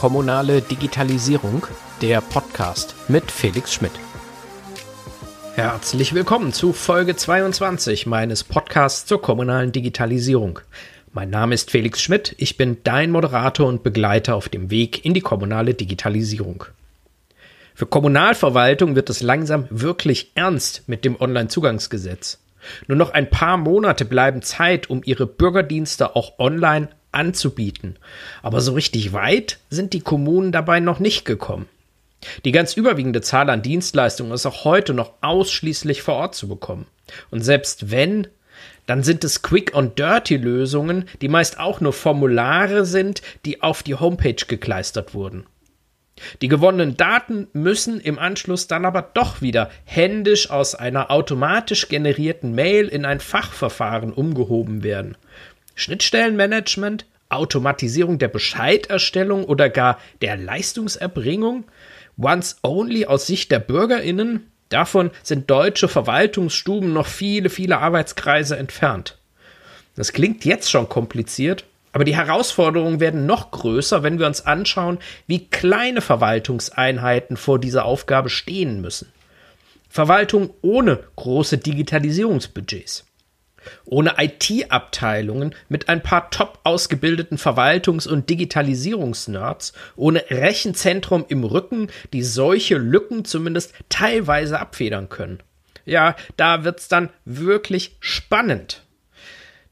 Kommunale Digitalisierung, der Podcast mit Felix Schmidt. Herzlich willkommen zu Folge 22 meines Podcasts zur kommunalen Digitalisierung. Mein Name ist Felix Schmidt, ich bin dein Moderator und Begleiter auf dem Weg in die kommunale Digitalisierung. Für Kommunalverwaltung wird es langsam wirklich ernst mit dem Onlinezugangsgesetz. Nur noch ein paar Monate bleiben Zeit, um ihre Bürgerdienste auch online anzubieten. Aber so richtig weit sind die Kommunen dabei noch nicht gekommen. Die ganz überwiegende Zahl an Dienstleistungen ist auch heute noch ausschließlich vor Ort zu bekommen. Und selbst wenn, dann sind es Quick und Dirty Lösungen, die meist auch nur Formulare sind, die auf die Homepage gekleistert wurden. Die gewonnenen Daten müssen im Anschluss dann aber doch wieder händisch aus einer automatisch generierten Mail in ein Fachverfahren umgehoben werden. Schnittstellenmanagement, Automatisierung der Bescheiderstellung oder gar der Leistungserbringung, once only aus Sicht der Bürgerinnen, davon sind deutsche Verwaltungsstuben noch viele, viele Arbeitskreise entfernt. Das klingt jetzt schon kompliziert, aber die Herausforderungen werden noch größer, wenn wir uns anschauen, wie kleine Verwaltungseinheiten vor dieser Aufgabe stehen müssen. Verwaltung ohne große Digitalisierungsbudgets. Ohne IT-Abteilungen mit ein paar top ausgebildeten Verwaltungs- und Digitalisierungsnerds, ohne Rechenzentrum im Rücken, die solche Lücken zumindest teilweise abfedern können. Ja, da wird's dann wirklich spannend.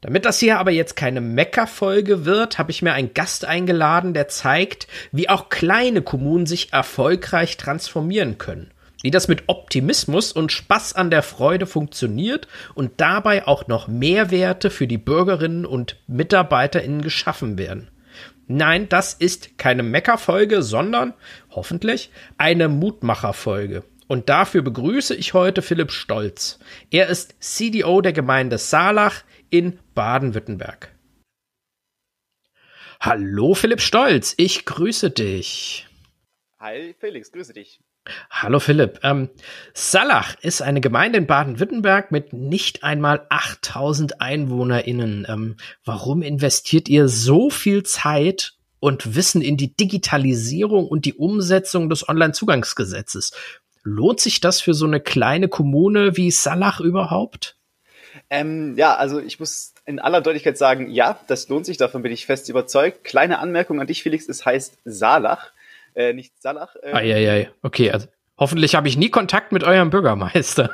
Damit das hier aber jetzt keine Meckerfolge wird, habe ich mir einen Gast eingeladen, der zeigt, wie auch kleine Kommunen sich erfolgreich transformieren können wie das mit Optimismus und Spaß an der Freude funktioniert und dabei auch noch Mehrwerte für die Bürgerinnen und MitarbeiterInnen geschaffen werden. Nein, das ist keine Meckerfolge, sondern hoffentlich eine Mutmacherfolge. Und dafür begrüße ich heute Philipp Stolz. Er ist CDO der Gemeinde Saalach in Baden-Württemberg. Hallo Philipp Stolz, ich grüße dich. Hi Felix, grüße dich. Hallo Philipp. Ähm, Salach ist eine Gemeinde in Baden-Württemberg mit nicht einmal 8000 EinwohnerInnen. Ähm, warum investiert ihr so viel Zeit und Wissen in die Digitalisierung und die Umsetzung des Onlinezugangsgesetzes? Lohnt sich das für so eine kleine Kommune wie Salach überhaupt? Ähm, ja, also ich muss in aller Deutlichkeit sagen, ja, das lohnt sich, davon bin ich fest überzeugt. Kleine Anmerkung an dich, Felix, es heißt Salach äh, nicht Salach. Äh, Eieiei, okay, also hoffentlich habe ich nie Kontakt mit eurem Bürgermeister.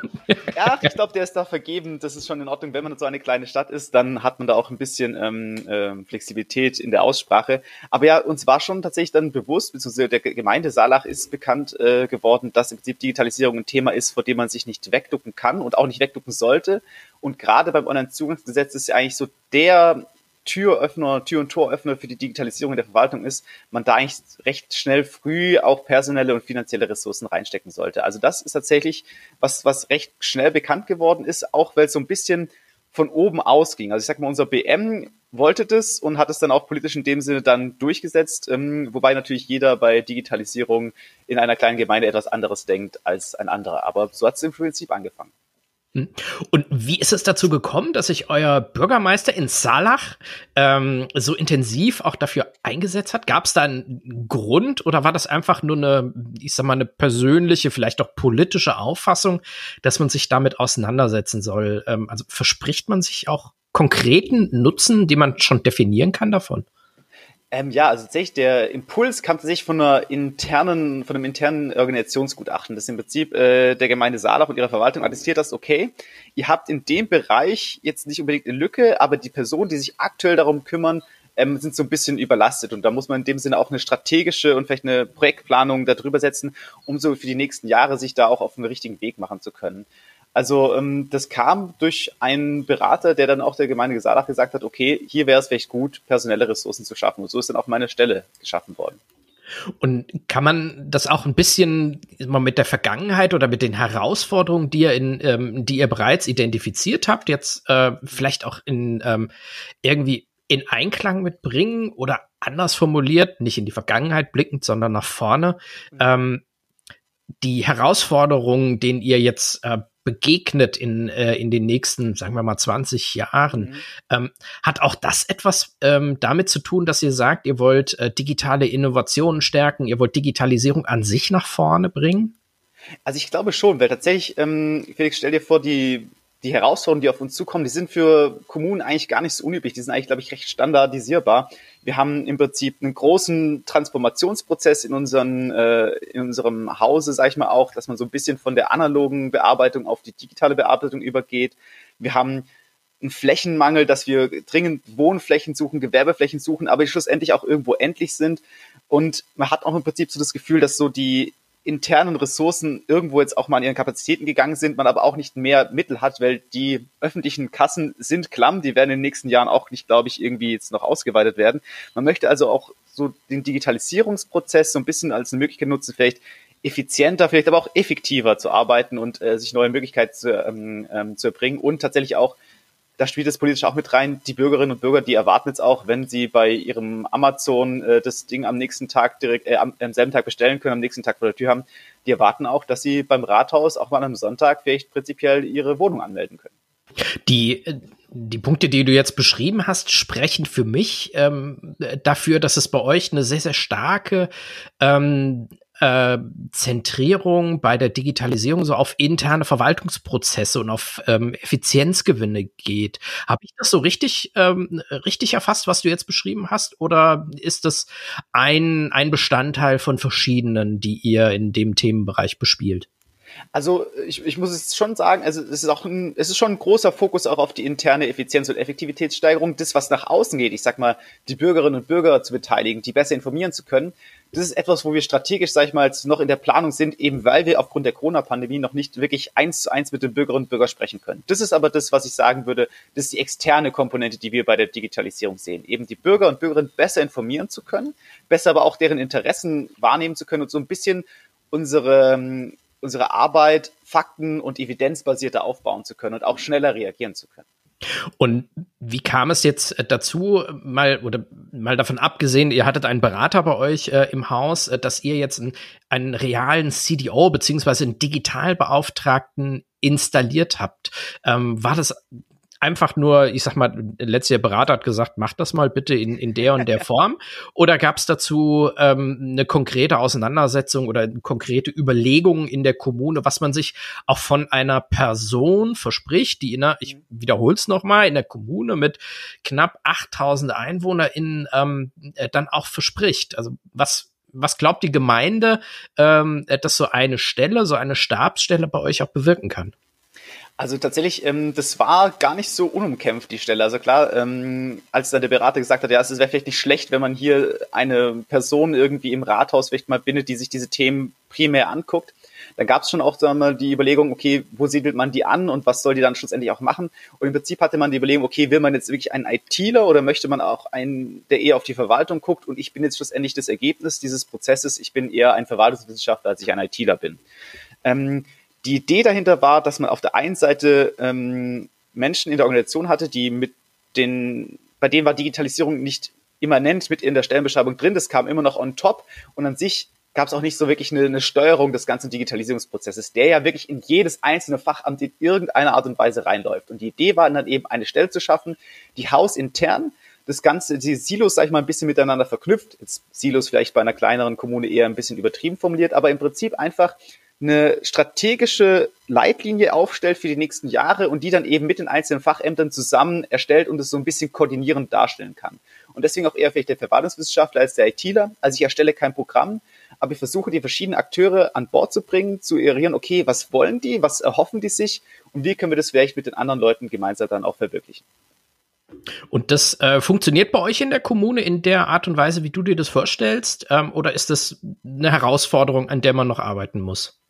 ja, ich glaube, der ist da vergeben. Das ist schon in Ordnung. Wenn man so eine kleine Stadt ist, dann hat man da auch ein bisschen ähm, äh, Flexibilität in der Aussprache. Aber ja, uns war schon tatsächlich dann bewusst, beziehungsweise der Gemeinde Salach ist bekannt äh, geworden, dass im Prinzip Digitalisierung ein Thema ist, vor dem man sich nicht wegducken kann und auch nicht wegducken sollte. Und gerade beim Onlinezugangsgesetz ist ja eigentlich so der Türöffner, Tür- und Toröffner für die Digitalisierung der Verwaltung ist, man da eigentlich recht schnell früh auch personelle und finanzielle Ressourcen reinstecken sollte. Also das ist tatsächlich was, was recht schnell bekannt geworden ist, auch weil es so ein bisschen von oben ausging. Also ich sag mal, unser BM wollte das und hat es dann auch politisch in dem Sinne dann durchgesetzt, ähm, wobei natürlich jeder bei Digitalisierung in einer kleinen Gemeinde etwas anderes denkt als ein anderer. Aber so hat es im Prinzip angefangen. Hm. Und wie ist es dazu gekommen, dass sich euer Bürgermeister in Salach ähm, so intensiv auch dafür eingesetzt hat? Gab es da einen Grund oder war das einfach nur eine, ich sag mal, eine persönliche, vielleicht auch politische Auffassung, dass man sich damit auseinandersetzen soll? Ähm, also verspricht man sich auch konkreten Nutzen, den man schon definieren kann davon? Ähm, ja, also tatsächlich, der Impuls kam tatsächlich von einer internen, von einem internen Organisationsgutachten, das im Prinzip äh, der Gemeinde Saalach und ihrer Verwaltung attestiert das, okay, ihr habt in dem Bereich jetzt nicht unbedingt eine Lücke, aber die Personen, die sich aktuell darum kümmern, ähm, sind so ein bisschen überlastet. Und da muss man in dem Sinne auch eine strategische und vielleicht eine Projektplanung darüber setzen, um so für die nächsten Jahre sich da auch auf den richtigen Weg machen zu können. Also ähm, das kam durch einen Berater, der dann auch der Gemeinde Gesadach gesagt hat, okay, hier wäre es vielleicht gut, personelle Ressourcen zu schaffen. Und so ist dann auch meine Stelle geschaffen worden. Und kann man das auch ein bisschen mal mit der Vergangenheit oder mit den Herausforderungen, die ihr in, ähm, die ihr bereits identifiziert habt, jetzt äh, vielleicht auch in ähm, irgendwie in Einklang mitbringen oder anders formuliert, nicht in die Vergangenheit blickend, sondern nach vorne, mhm. ähm, die Herausforderungen, denen ihr jetzt äh, begegnet in, äh, in den nächsten, sagen wir mal, 20 Jahren. Mhm. Ähm, hat auch das etwas ähm, damit zu tun, dass ihr sagt, ihr wollt äh, digitale Innovationen stärken, ihr wollt Digitalisierung an sich nach vorne bringen? Also ich glaube schon, weil tatsächlich, ähm, Felix, stell dir vor, die die Herausforderungen, die auf uns zukommen, die sind für Kommunen eigentlich gar nicht so unüblich. Die sind eigentlich, glaube ich, recht standardisierbar. Wir haben im Prinzip einen großen Transformationsprozess in, unseren, äh, in unserem Hause, sage ich mal auch, dass man so ein bisschen von der analogen Bearbeitung auf die digitale Bearbeitung übergeht. Wir haben einen Flächenmangel, dass wir dringend Wohnflächen suchen, Gewerbeflächen suchen, aber die schlussendlich auch irgendwo endlich sind. Und man hat auch im Prinzip so das Gefühl, dass so die internen Ressourcen irgendwo jetzt auch mal an ihren Kapazitäten gegangen sind, man aber auch nicht mehr Mittel hat, weil die öffentlichen Kassen sind klamm, die werden in den nächsten Jahren auch nicht, glaube ich, irgendwie jetzt noch ausgeweitet werden. Man möchte also auch so den Digitalisierungsprozess so ein bisschen als eine Möglichkeit nutzen, vielleicht effizienter, vielleicht aber auch effektiver zu arbeiten und äh, sich neue Möglichkeiten zu, ähm, ähm, zu erbringen und tatsächlich auch da spielt es politisch auch mit rein. Die Bürgerinnen und Bürger, die erwarten jetzt auch, wenn sie bei ihrem Amazon äh, das Ding am nächsten Tag direkt, äh, am, am selben Tag bestellen können, am nächsten Tag vor der Tür haben, die erwarten auch, dass sie beim Rathaus auch mal am Sonntag vielleicht prinzipiell ihre Wohnung anmelden können. Die, äh, die Punkte, die du jetzt beschrieben hast, sprechen für mich ähm, dafür, dass es bei euch eine sehr, sehr starke ähm, äh, Zentrierung bei der Digitalisierung so auf interne Verwaltungsprozesse und auf ähm, Effizienzgewinne geht. Habe ich das so richtig, ähm, richtig erfasst, was du jetzt beschrieben hast? Oder ist das ein, ein Bestandteil von verschiedenen, die ihr in dem Themenbereich bespielt? Also ich, ich muss es schon sagen, also es ist auch ein, es ist schon ein großer Fokus auch auf die interne Effizienz und Effektivitätssteigerung, das was nach außen geht. Ich sag mal, die Bürgerinnen und Bürger zu beteiligen, die besser informieren zu können. Das ist etwas, wo wir strategisch, sag ich mal, noch in der Planung sind, eben weil wir aufgrund der Corona-Pandemie noch nicht wirklich eins zu eins mit den Bürgerinnen und Bürgern sprechen können. Das ist aber das, was ich sagen würde, das ist die externe Komponente, die wir bei der Digitalisierung sehen. Eben die Bürger und Bürgerinnen besser informieren zu können, besser aber auch deren Interessen wahrnehmen zu können und so ein bisschen unsere unsere Arbeit fakten- und evidenzbasierter aufbauen zu können und auch schneller reagieren zu können. Und wie kam es jetzt dazu, mal oder mal davon abgesehen, ihr hattet einen Berater bei euch äh, im Haus, äh, dass ihr jetzt einen, einen realen CDO beziehungsweise einen Digitalbeauftragten installiert habt? Ähm, war das einfach nur, ich sag mal, der letzte Berater hat gesagt, mach das mal bitte in, in der und der Form? Oder gab es dazu ähm, eine konkrete Auseinandersetzung oder konkrete Überlegungen in der Kommune, was man sich auch von einer Person verspricht, die in einer, ich wiederhole es nochmal, in der Kommune mit knapp 8000 EinwohnerInnen ähm, äh, dann auch verspricht? Also was was glaubt die Gemeinde, ähm, dass so eine Stelle, so eine Stabsstelle bei euch auch bewirken kann? Also tatsächlich, ähm, das war gar nicht so unumkämpft, die Stelle. Also klar, ähm, als dann der Berater gesagt hat, ja, es wäre vielleicht nicht schlecht, wenn man hier eine Person irgendwie im Rathaus vielleicht mal bindet, die sich diese Themen primär anguckt, dann gab es schon auch mal, die Überlegung, okay, wo siedelt man die an und was soll die dann schlussendlich auch machen? Und im Prinzip hatte man die Überlegung, okay, will man jetzt wirklich einen ITler oder möchte man auch einen, der eher auf die Verwaltung guckt und ich bin jetzt schlussendlich das Ergebnis dieses Prozesses, ich bin eher ein Verwaltungswissenschaftler, als ich ein ITler bin. Ähm, die Idee dahinter war, dass man auf der einen Seite ähm, Menschen in der Organisation hatte, die mit den, bei denen war Digitalisierung nicht immanent mit in der Stellenbeschreibung drin, das kam immer noch on top und an sich gab es auch nicht so wirklich eine, eine Steuerung des ganzen Digitalisierungsprozesses, der ja wirklich in jedes einzelne Fachamt in irgendeiner Art und Weise reinläuft. Und die Idee war dann eben eine Stelle zu schaffen, die hausintern das Ganze, die Silos, sag ich mal, ein bisschen miteinander verknüpft. Jetzt Silos vielleicht bei einer kleineren Kommune eher ein bisschen übertrieben formuliert, aber im Prinzip einfach eine strategische Leitlinie aufstellt für die nächsten Jahre und die dann eben mit den einzelnen Fachämtern zusammen erstellt und es so ein bisschen koordinierend darstellen kann. Und deswegen auch eher vielleicht der Verwaltungswissenschaftler als der ITler. Also ich erstelle kein Programm, aber ich versuche die verschiedenen Akteure an Bord zu bringen, zu eruieren, okay, was wollen die, was erhoffen die sich und wie können wir das vielleicht mit den anderen Leuten gemeinsam dann auch verwirklichen. Und das äh, funktioniert bei euch in der Kommune in der Art und Weise, wie du dir das vorstellst? Ähm, oder ist das eine Herausforderung, an der man noch arbeiten muss?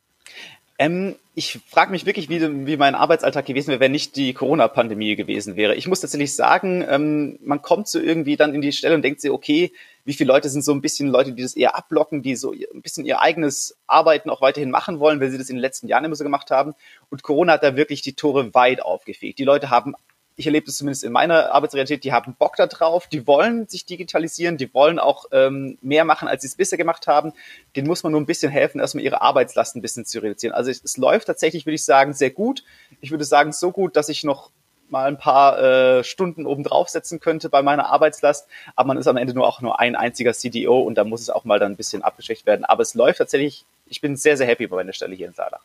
Ähm, ich frage mich wirklich, wie, wie mein Arbeitsalltag gewesen wäre, wenn nicht die Corona-Pandemie gewesen wäre. Ich muss tatsächlich sagen, ähm, man kommt so irgendwie dann in die Stelle und denkt sich, okay, wie viele Leute sind so ein bisschen Leute, die das eher abblocken, die so ein bisschen ihr eigenes Arbeiten auch weiterhin machen wollen, weil sie das in den letzten Jahren immer so gemacht haben. Und Corona hat da wirklich die Tore weit aufgefegt. Die Leute haben ich erlebe das zumindest in meiner Arbeitsrealität, die haben Bock da drauf, die wollen sich digitalisieren, die wollen auch ähm, mehr machen, als sie es bisher gemacht haben. Den muss man nur ein bisschen helfen, erstmal ihre Arbeitslast ein bisschen zu reduzieren. Also es, es läuft tatsächlich, würde ich sagen, sehr gut. Ich würde sagen, so gut, dass ich noch mal ein paar äh, Stunden oben draufsetzen könnte bei meiner Arbeitslast, aber man ist am Ende nur auch nur ein einziger CDO und da muss es auch mal dann ein bisschen abgeschwächt werden. Aber es läuft tatsächlich, ich bin sehr, sehr happy bei meiner Stelle hier in Saarland.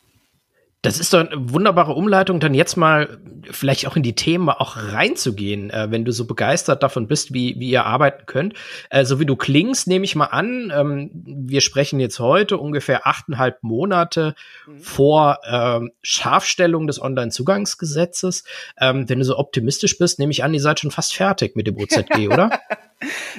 Das ist doch eine wunderbare Umleitung, dann jetzt mal vielleicht auch in die Themen auch reinzugehen, äh, wenn du so begeistert davon bist, wie, wie ihr arbeiten könnt. Äh, so wie du klingst, nehme ich mal an, ähm, wir sprechen jetzt heute ungefähr achteinhalb Monate mhm. vor ähm, Scharfstellung des Onlinezugangsgesetzes. Ähm, wenn du so optimistisch bist, nehme ich an, ihr seid schon fast fertig mit dem OZG, oder?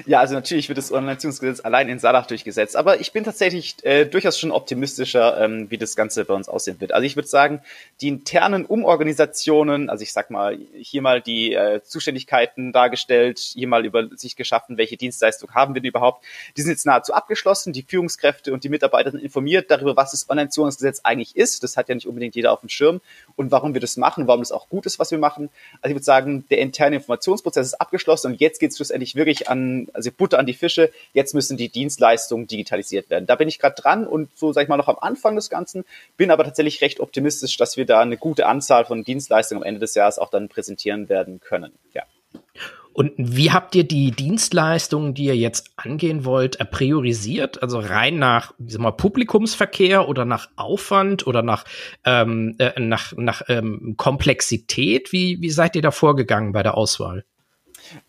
Ja, also natürlich wird das Online-Erziehungsgesetz allein in Saarland durchgesetzt, aber ich bin tatsächlich äh, durchaus schon optimistischer, ähm, wie das Ganze bei uns aussehen wird. Also ich würde sagen, die internen Umorganisationen, also ich sag mal, hier mal die äh, Zuständigkeiten dargestellt, hier mal über sich geschaffen, welche Dienstleistung haben wir denn überhaupt, die sind jetzt nahezu abgeschlossen. Die Führungskräfte und die Mitarbeiter sind informiert darüber, was das Online-Erziehungsgesetz eigentlich ist. Das hat ja nicht unbedingt jeder auf dem Schirm und warum wir das machen, warum das auch gut ist, was wir machen. Also ich würde sagen, der interne Informationsprozess ist abgeschlossen und jetzt geht es schlussendlich wirklich an, also Butter an die Fische. Jetzt müssen die Dienstleistungen digitalisiert werden. Da bin ich gerade dran und so, sag ich mal, noch am Anfang des Ganzen, bin aber tatsächlich recht optimistisch, dass wir da eine gute Anzahl von Dienstleistungen am Ende des Jahres auch dann präsentieren werden können. Ja. Und wie habt ihr die Dienstleistungen, die ihr jetzt angehen wollt, priorisiert? Also rein nach, sag mal, Publikumsverkehr oder nach Aufwand oder nach, ähm, äh, nach, nach ähm, Komplexität? Wie, wie seid ihr da vorgegangen bei der Auswahl?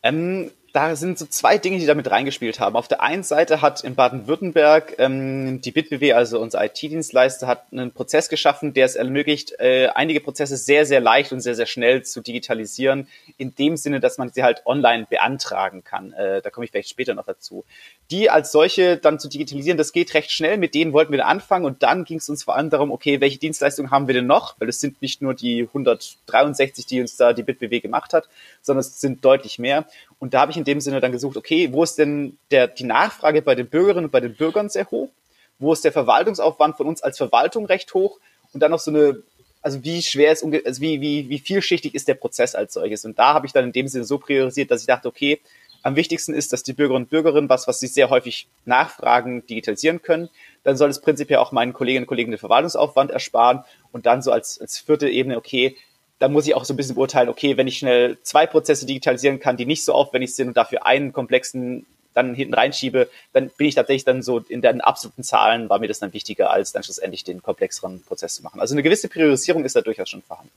Ähm, da sind so zwei Dinge, die damit reingespielt haben. Auf der einen Seite hat in Baden-Württemberg ähm, die BitBW, also unser IT-Dienstleister, hat einen Prozess geschaffen, der es ermöglicht, äh, einige Prozesse sehr, sehr leicht und sehr, sehr schnell zu digitalisieren, in dem Sinne, dass man sie halt online beantragen kann. Äh, da komme ich vielleicht später noch dazu. Die als solche dann zu digitalisieren, das geht recht schnell. Mit denen wollten wir dann anfangen und dann ging es uns vor allem darum, okay, welche Dienstleistungen haben wir denn noch? Weil es sind nicht nur die 163, die uns da die BitBW gemacht hat, sondern es sind deutlich mehr. Und da habe ich in dem Sinne dann gesucht, okay, wo ist denn der, die Nachfrage bei den Bürgerinnen und bei den Bürgern sehr hoch? Wo ist der Verwaltungsaufwand von uns als Verwaltung recht hoch? Und dann noch so eine, also wie schwer ist, also wie, wie, wie vielschichtig ist der Prozess als solches? Und da habe ich dann in dem Sinne so priorisiert, dass ich dachte, okay, am wichtigsten ist, dass die Bürgerinnen und Bürgerinnen was, was sie sehr häufig nachfragen, digitalisieren können. Dann soll es prinzipiell auch meinen Kolleginnen und Kollegen den Verwaltungsaufwand ersparen. Und dann so als, als vierte Ebene, okay, da muss ich auch so ein bisschen beurteilen, okay, wenn ich schnell zwei Prozesse digitalisieren kann, die nicht so aufwendig sind und dafür einen komplexen dann hinten reinschiebe, dann bin ich tatsächlich dann so in den absoluten Zahlen war mir das dann wichtiger, als dann schlussendlich den komplexeren Prozess zu machen. Also eine gewisse Priorisierung ist da durchaus schon vorhanden.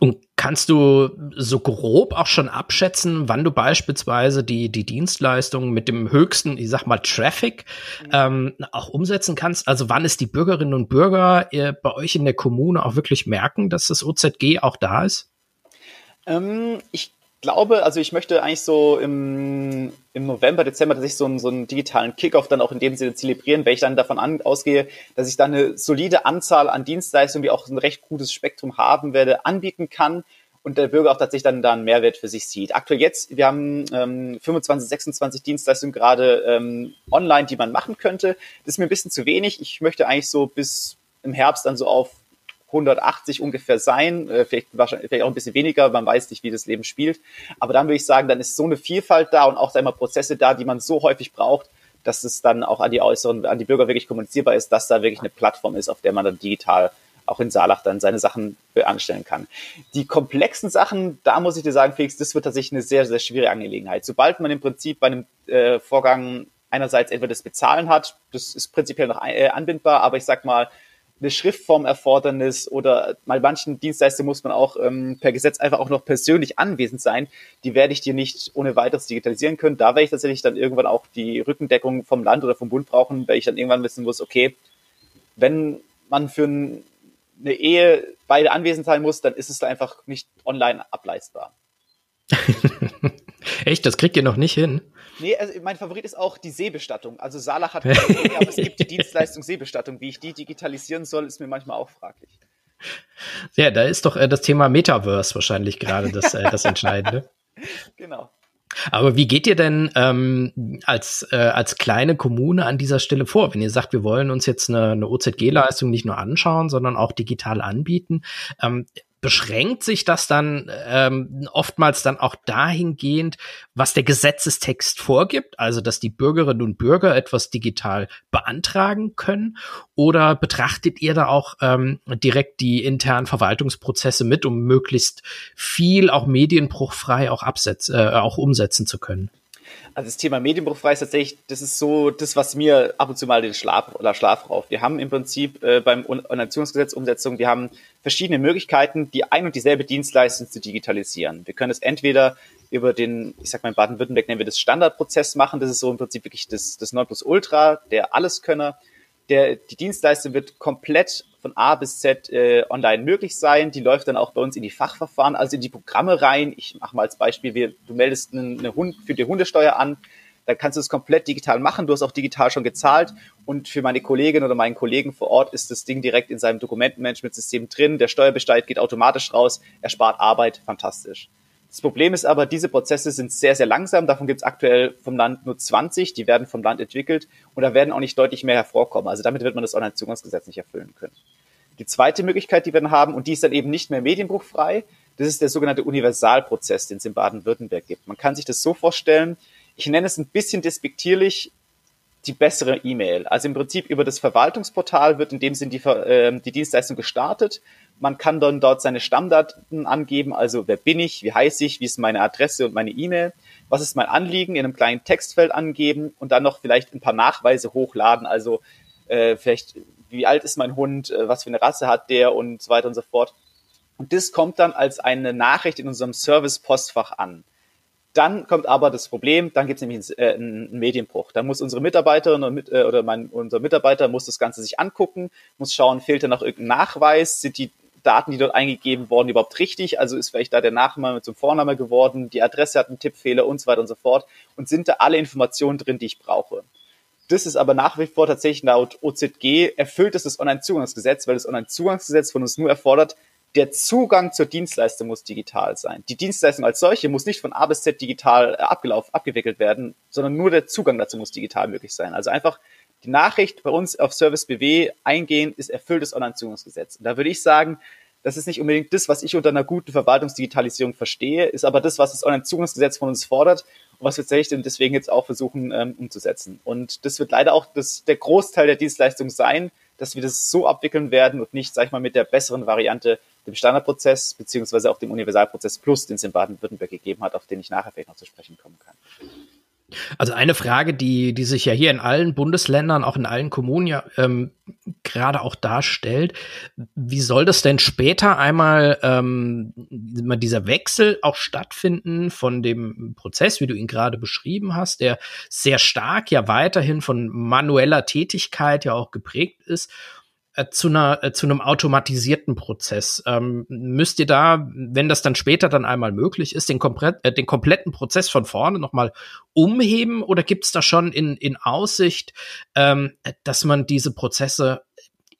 Und kannst du so grob auch schon abschätzen, wann du beispielsweise die, die Dienstleistung mit dem höchsten, ich sag mal, Traffic ähm, auch umsetzen kannst? Also wann es die Bürgerinnen und Bürger äh, bei euch in der Kommune auch wirklich merken, dass das OZG auch da ist? Ähm, ich glaube, also ich möchte eigentlich so im, im November, Dezember tatsächlich so einen, so einen digitalen Kickoff dann auch in dem Sinne zelebrieren, weil ich dann davon an, ausgehe, dass ich dann eine solide Anzahl an Dienstleistungen, die auch ein recht gutes Spektrum haben werde, anbieten kann und der Bürger auch tatsächlich dann da einen Mehrwert für sich sieht. Aktuell jetzt, wir haben ähm, 25, 26 Dienstleistungen gerade ähm, online, die man machen könnte. Das ist mir ein bisschen zu wenig. Ich möchte eigentlich so bis im Herbst dann so auf 180 ungefähr sein, äh, vielleicht, vielleicht auch ein bisschen weniger, man weiß nicht, wie das Leben spielt. Aber dann würde ich sagen, dann ist so eine Vielfalt da und auch da immer Prozesse da, die man so häufig braucht, dass es dann auch an die äußeren, an die Bürger wirklich kommunizierbar ist, dass da wirklich eine Plattform ist, auf der man dann digital auch in Saalach dann seine Sachen anstellen kann. Die komplexen Sachen, da muss ich dir sagen, Felix, das wird tatsächlich eine sehr, sehr schwierige Angelegenheit. Sobald man im Prinzip bei einem äh, Vorgang einerseits entweder das Bezahlen hat, das ist prinzipiell noch äh, anbindbar, aber ich sag mal, eine Schriftformerfordernis oder bei manchen Dienstleistungen muss man auch ähm, per Gesetz einfach auch noch persönlich anwesend sein. Die werde ich dir nicht ohne weiteres digitalisieren können. Da werde ich tatsächlich dann irgendwann auch die Rückendeckung vom Land oder vom Bund brauchen, weil ich dann irgendwann wissen muss, okay, wenn man für ein, eine Ehe beide anwesend sein muss, dann ist es da einfach nicht online ableistbar. Echt? Das kriegt ihr noch nicht hin? Nee, also mein Favorit ist auch die Seebestattung. Also Salach hat keine Idee, aber es gibt die Dienstleistung Seebestattung. Wie ich die digitalisieren soll, ist mir manchmal auch fraglich. Ja, da ist doch äh, das Thema Metaverse wahrscheinlich gerade das, äh, das Entscheidende. Genau. Aber wie geht ihr denn ähm, als, äh, als kleine Kommune an dieser Stelle vor, wenn ihr sagt, wir wollen uns jetzt eine, eine OZG-Leistung nicht nur anschauen, sondern auch digital anbieten? Ähm, beschränkt sich das dann ähm, oftmals dann auch dahingehend, was der Gesetzestext vorgibt, also dass die Bürgerinnen und Bürger etwas digital beantragen können? Oder betrachtet ihr da auch ähm, direkt die internen Verwaltungsprozesse mit, um möglichst viel auch medienbruchfrei auch absetzen, äh, auch umsetzen zu können? Also das Thema Medienbruchfrei ist tatsächlich, das ist so das, was mir ab und zu mal den Schlaf oder Schlaf rauft. Wir haben im Prinzip äh, beim Organisationsgesetz Umsetzung, wir haben verschiedene Möglichkeiten, die ein und dieselbe Dienstleistung zu digitalisieren. Wir können es entweder über den, ich sag mal in Baden-Württemberg nennen wir das Standardprozess machen. Das ist so im Prinzip wirklich das, das Nonplusultra, der Alleskönner. Der, die Dienstleistung wird komplett von A bis Z äh, online möglich sein. Die läuft dann auch bei uns in die Fachverfahren, also in die Programme rein. Ich mache mal als Beispiel, wir, du meldest eine, eine Hund für die Hundesteuer an, dann kannst du es komplett digital machen. Du hast auch digital schon gezahlt. Und für meine Kollegin oder meinen Kollegen vor Ort ist das Ding direkt in seinem Dokumentenmanagementsystem drin. Der Steuerbescheid geht automatisch raus. Er spart Arbeit. Fantastisch. Das Problem ist aber, diese Prozesse sind sehr, sehr langsam. Davon gibt es aktuell vom Land nur 20. Die werden vom Land entwickelt und da werden auch nicht deutlich mehr hervorkommen. Also damit wird man das Onlinezugangsgesetz nicht erfüllen können. Die zweite Möglichkeit, die wir dann haben, und die ist dann eben nicht mehr medienbruchfrei, das ist der sogenannte Universalprozess, den es in Baden-Württemberg gibt. Man kann sich das so vorstellen, ich nenne es ein bisschen despektierlich, die bessere E-Mail. Also im Prinzip über das Verwaltungsportal wird in dem Sinn die, äh, die Dienstleistung gestartet. Man kann dann dort seine Stammdaten angeben, also wer bin ich, wie heiße ich, wie ist meine Adresse und meine E-Mail, was ist mein Anliegen in einem kleinen Textfeld angeben und dann noch vielleicht ein paar Nachweise hochladen, also äh, vielleicht wie alt ist mein Hund, äh, was für eine Rasse hat der und so weiter und so fort. Und das kommt dann als eine Nachricht in unserem Service-Postfach an. Dann kommt aber das Problem, dann gibt es nämlich einen, äh, einen, Medienbruch. Da muss unsere Mitarbeiterin oder, äh, oder mein, unser Mitarbeiter muss das Ganze sich angucken, muss schauen, fehlt da noch irgendein Nachweis, sind die Daten, die dort eingegeben wurden, überhaupt richtig? Also ist vielleicht da der Nachname zum Vorname geworden, die Adresse hat einen Tippfehler und so weiter und so fort. Und sind da alle Informationen drin, die ich brauche? Das ist aber nach wie vor tatsächlich laut OZG erfüllt es das Onlinezugangsgesetz, weil das Onlinezugangsgesetz von uns nur erfordert, der Zugang zur Dienstleistung muss digital sein. Die Dienstleistung als solche muss nicht von A bis Z digital äh, abgelaufen, abgewickelt werden, sondern nur der Zugang dazu muss digital möglich sein. Also einfach die Nachricht bei uns auf Service BW eingehen, ist erfülltes Onlinezugangsgesetz. Und da würde ich sagen, das ist nicht unbedingt das, was ich unter einer guten Verwaltungsdigitalisierung verstehe, ist aber das, was das Onlinezugangsgesetz von uns fordert und was wir tatsächlich deswegen jetzt auch versuchen ähm, umzusetzen. Und das wird leider auch das, der Großteil der Dienstleistung sein, dass wir das so abwickeln werden und nicht, sag ich mal, mit der besseren Variante dem Standardprozess beziehungsweise auch dem Universalprozess Plus, den es in Baden-Württemberg gegeben hat, auf den ich nachher vielleicht noch zu sprechen kommen kann. Also eine Frage, die, die sich ja hier in allen Bundesländern, auch in allen Kommunen ja ähm, gerade auch darstellt, wie soll das denn später einmal ähm, dieser Wechsel auch stattfinden von dem Prozess, wie du ihn gerade beschrieben hast, der sehr stark ja weiterhin von manueller Tätigkeit ja auch geprägt ist äh, zu einer äh, zu einem automatisierten Prozess. Ähm, müsst ihr da, wenn das dann später dann einmal möglich ist, den, komplett, äh, den kompletten Prozess von vorne nochmal umheben oder gibt es da schon in, in Aussicht, ähm, dass man diese Prozesse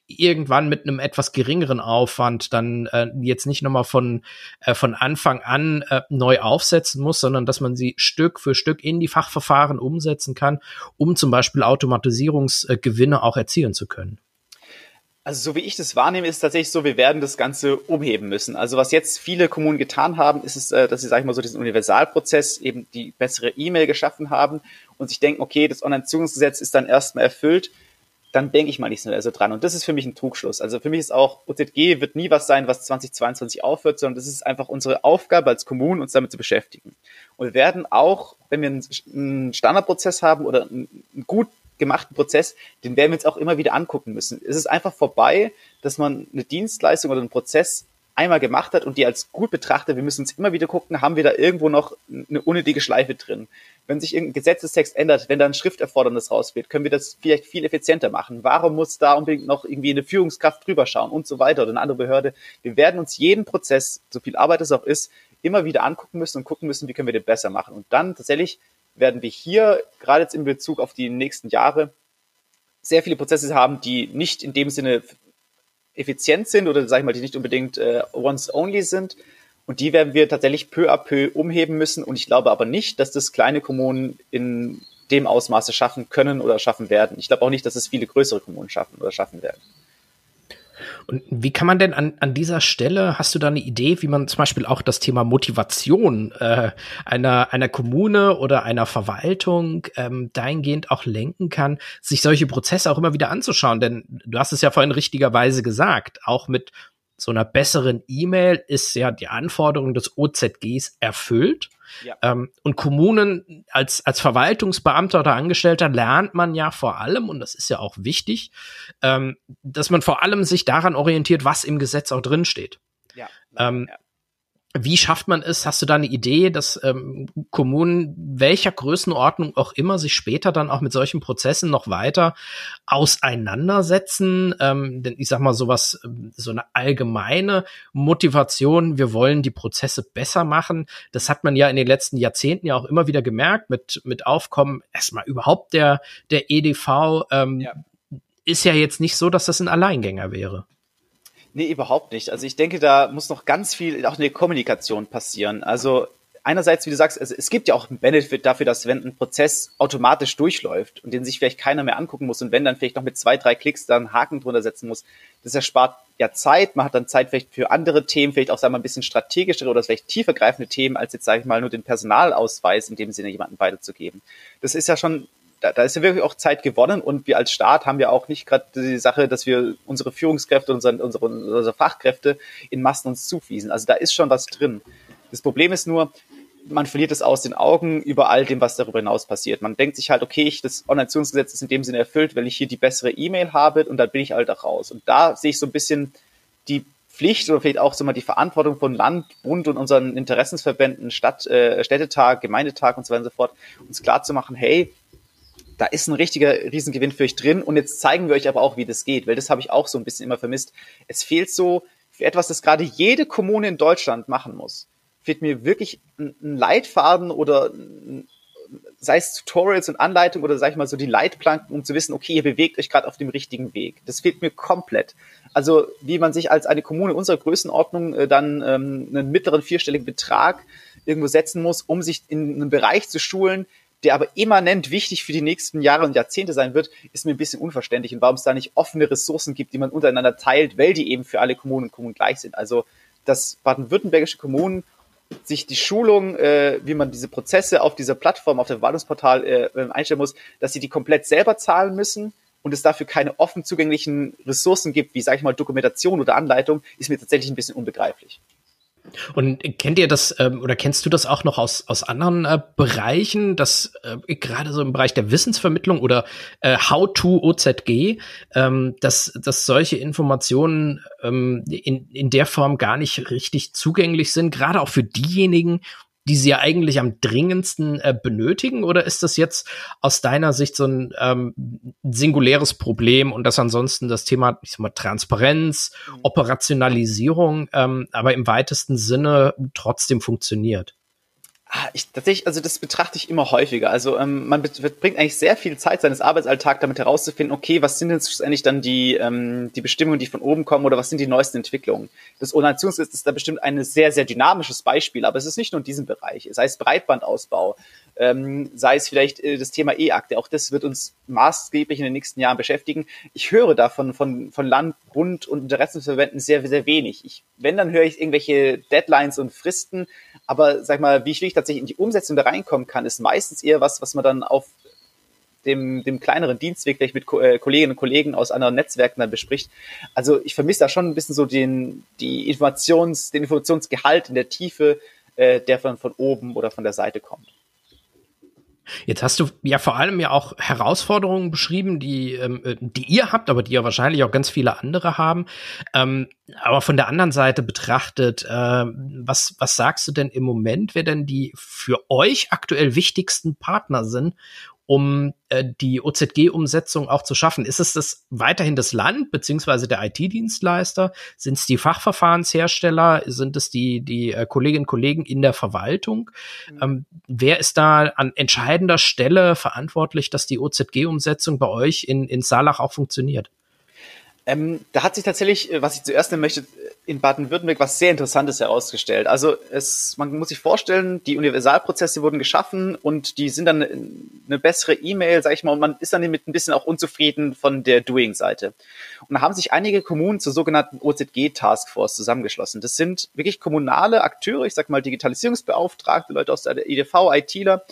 irgendwann mit einem etwas geringeren Aufwand dann äh, jetzt nicht nochmal von, äh, von Anfang an äh, neu aufsetzen muss, sondern dass man sie Stück für Stück in die Fachverfahren umsetzen kann, um zum Beispiel Automatisierungsgewinne auch erzielen zu können. Also so wie ich das wahrnehme, ist tatsächlich so, wir werden das Ganze umheben müssen. Also was jetzt viele Kommunen getan haben, ist es, äh, dass sie, sag ich mal, so diesen Universalprozess eben die bessere E-Mail geschaffen haben und sich denken, okay, das Online-Zugungsgesetz ist dann erstmal erfüllt, dann denke ich mal nicht so dran. Und das ist für mich ein Trugschluss. Also für mich ist auch, OZG wird nie was sein, was 2022 aufhört, sondern das ist einfach unsere Aufgabe als Kommunen, uns damit zu beschäftigen. Und wir werden auch, wenn wir einen Standardprozess haben oder einen gut gemachten Prozess, den werden wir uns auch immer wieder angucken müssen. Es ist einfach vorbei, dass man eine Dienstleistung oder einen Prozess einmal gemacht hat und die als gut betrachtet. Wir müssen uns immer wieder gucken, haben wir da irgendwo noch eine unnötige Schleife drin. Wenn sich irgendein Gesetzestext ändert, wenn da ein Schrifterfordernis raus wird, können wir das vielleicht viel effizienter machen. Warum muss da unbedingt noch irgendwie eine Führungskraft drüber schauen und so weiter oder eine andere Behörde? Wir werden uns jeden Prozess, so viel Arbeit es auch ist, immer wieder angucken müssen und gucken müssen, wie können wir den besser machen. Und dann tatsächlich werden wir hier gerade jetzt in Bezug auf die nächsten Jahre sehr viele Prozesse haben, die nicht in dem Sinne effizient sind oder sag ich mal, die nicht unbedingt äh, once-only sind. Und die werden wir tatsächlich peu à peu umheben müssen. Und ich glaube aber nicht, dass das kleine Kommunen in dem Ausmaße schaffen können oder schaffen werden. Ich glaube auch nicht, dass es viele größere Kommunen schaffen oder schaffen werden. Und wie kann man denn an, an dieser Stelle, hast du da eine Idee, wie man zum Beispiel auch das Thema Motivation äh, einer, einer Kommune oder einer Verwaltung ähm, dahingehend auch lenken kann, sich solche Prozesse auch immer wieder anzuschauen? Denn du hast es ja vorhin richtigerweise gesagt, auch mit so einer besseren E-Mail ist ja die Anforderung des OZGs erfüllt. Ja. Ähm, und Kommunen als, als Verwaltungsbeamter oder Angestellter lernt man ja vor allem, und das ist ja auch wichtig, ähm, dass man vor allem sich daran orientiert, was im Gesetz auch drin steht. Ja. Ähm, ja. Wie schafft man es? Hast du da eine Idee, dass ähm, Kommunen welcher Größenordnung auch immer sich später dann auch mit solchen Prozessen noch weiter auseinandersetzen? Ähm, denn ich sag mal sowas, ähm, so eine allgemeine Motivation, wir wollen die Prozesse besser machen. Das hat man ja in den letzten Jahrzehnten ja auch immer wieder gemerkt mit mit Aufkommen erstmal überhaupt der der EDV. Ähm, ja. Ist ja jetzt nicht so, dass das ein Alleingänger wäre. Nee, überhaupt nicht. Also ich denke, da muss noch ganz viel auch in der Kommunikation passieren. Also einerseits, wie du sagst, es gibt ja auch einen Benefit dafür, dass wenn ein Prozess automatisch durchläuft und den sich vielleicht keiner mehr angucken muss und wenn dann vielleicht noch mit zwei, drei Klicks dann Haken drunter setzen muss, das erspart ja Zeit. Man hat dann Zeit vielleicht für andere Themen, vielleicht auch, sagen wir mal, ein bisschen strategischere oder vielleicht tiefergreifende Themen, als jetzt, sage ich mal, nur den Personalausweis in dem Sinne jemanden weiterzugeben. Das ist ja schon da, da ist ja wirklich auch Zeit gewonnen und wir als Staat haben ja auch nicht gerade die Sache, dass wir unsere Führungskräfte, unsere, unsere, unsere Fachkräfte in Massen uns zuwiesen. Also da ist schon was drin. Das Problem ist nur, man verliert es aus den Augen über all dem, was darüber hinaus passiert. Man denkt sich halt, okay, ich, das Online-Zugangsgesetz ist in dem Sinne erfüllt, weil ich hier die bessere E-Mail habe und dann bin ich halt auch raus. Und da sehe ich so ein bisschen die Pflicht oder vielleicht auch so mal die Verantwortung von Land, Bund und unseren Interessensverbänden, Stadt, äh, Städtetag, Gemeindetag und so weiter und so fort, uns klar zu machen, hey, da ist ein richtiger Riesengewinn für euch drin und jetzt zeigen wir euch aber auch, wie das geht, weil das habe ich auch so ein bisschen immer vermisst. Es fehlt so für etwas, das gerade jede Kommune in Deutschland machen muss, fehlt mir wirklich ein, Leitfaden oder sei es Tutorials und Anleitungen oder sag ich mal so die Leitplanken, um zu wissen, okay, ihr bewegt euch gerade auf dem richtigen Weg. Das fehlt mir komplett. Also wie man sich als eine Kommune unserer Größenordnung äh, dann ähm, einen mittleren vierstelligen Betrag irgendwo setzen muss, um sich in einen Bereich zu schulen, der aber immanent wichtig für die nächsten Jahre und Jahrzehnte sein wird, ist mir ein bisschen unverständlich und warum es da nicht offene Ressourcen gibt, die man untereinander teilt, weil die eben für alle Kommunen und Kommunen gleich sind. Also, dass baden-württembergische Kommunen sich die Schulung, äh, wie man diese Prozesse auf dieser Plattform, auf dem Verwaltungsportal äh, einstellen muss, dass sie die komplett selber zahlen müssen und es dafür keine offen zugänglichen Ressourcen gibt, wie, sag ich mal, Dokumentation oder Anleitung, ist mir tatsächlich ein bisschen unbegreiflich. Und kennt ihr das ähm, oder kennst du das auch noch aus, aus anderen äh, Bereichen, dass äh, gerade so im Bereich der Wissensvermittlung oder äh, How to OZG, ähm, dass, dass solche Informationen ähm, in, in der Form gar nicht richtig zugänglich sind, gerade auch für diejenigen, die sie ja eigentlich am dringendsten äh, benötigen? Oder ist das jetzt aus deiner Sicht so ein ähm, singuläres Problem und das ansonsten das Thema, ich sag mal, Transparenz, mhm. Operationalisierung, ähm, aber im weitesten Sinne trotzdem funktioniert? Ah, ich, tatsächlich, also das betrachte ich immer häufiger. Also ähm, man bringt eigentlich sehr viel Zeit seines Arbeitsalltags damit herauszufinden, okay, was sind denn schlussendlich dann die, ähm, die Bestimmungen, die von oben kommen oder was sind die neuesten Entwicklungen. Das Ordnationsgesetz ist da bestimmt ein sehr, sehr dynamisches Beispiel, aber es ist nicht nur in diesem Bereich. Sei es Breitbandausbau, ähm, sei es vielleicht äh, das Thema E-Akte. Auch das wird uns maßgeblich in den nächsten Jahren beschäftigen. Ich höre davon von, von Land, Bund und Interessensverbänden sehr, sehr wenig. Ich, wenn, dann höre ich irgendwelche Deadlines und Fristen, aber sag mal, wie ich tatsächlich in die Umsetzung da reinkommen kann, ist meistens eher was, was man dann auf dem, dem kleineren Dienstweg vielleicht mit äh, Kolleginnen und Kollegen aus anderen Netzwerken dann bespricht. Also ich vermisse da schon ein bisschen so den, die Informations, den Informationsgehalt in der Tiefe, äh, der von, von oben oder von der Seite kommt. Jetzt hast du ja vor allem ja auch Herausforderungen beschrieben, die, ähm, äh, die ihr habt, aber die ja wahrscheinlich auch ganz viele andere haben. Ähm, aber von der anderen Seite betrachtet, äh, was, was sagst du denn im Moment, wer denn die für euch aktuell wichtigsten Partner sind, um äh, die OZG-Umsetzung auch zu schaffen? Ist es das weiterhin das Land beziehungsweise der IT-Dienstleister? Sind es die Fachverfahrenshersteller? Sind es die, die äh, Kolleginnen und Kollegen in der Verwaltung? Mhm. Ähm, wer ist da an entscheidender Stelle verantwortlich, dass die OZG-Umsetzung bei euch in, in Salach auch funktioniert? Ähm, da hat sich tatsächlich, äh, was ich zuerst nennen möchte, in Baden-Württemberg was sehr Interessantes herausgestellt. Also es, man muss sich vorstellen, die Universalprozesse wurden geschaffen und die sind dann eine bessere E-Mail, sag ich mal, und man ist dann damit ein bisschen auch unzufrieden von der Doing-Seite. Und da haben sich einige Kommunen zur sogenannten OZG-Taskforce zusammengeschlossen. Das sind wirklich kommunale Akteure, ich sag mal Digitalisierungsbeauftragte, Leute aus der EDV, ITler,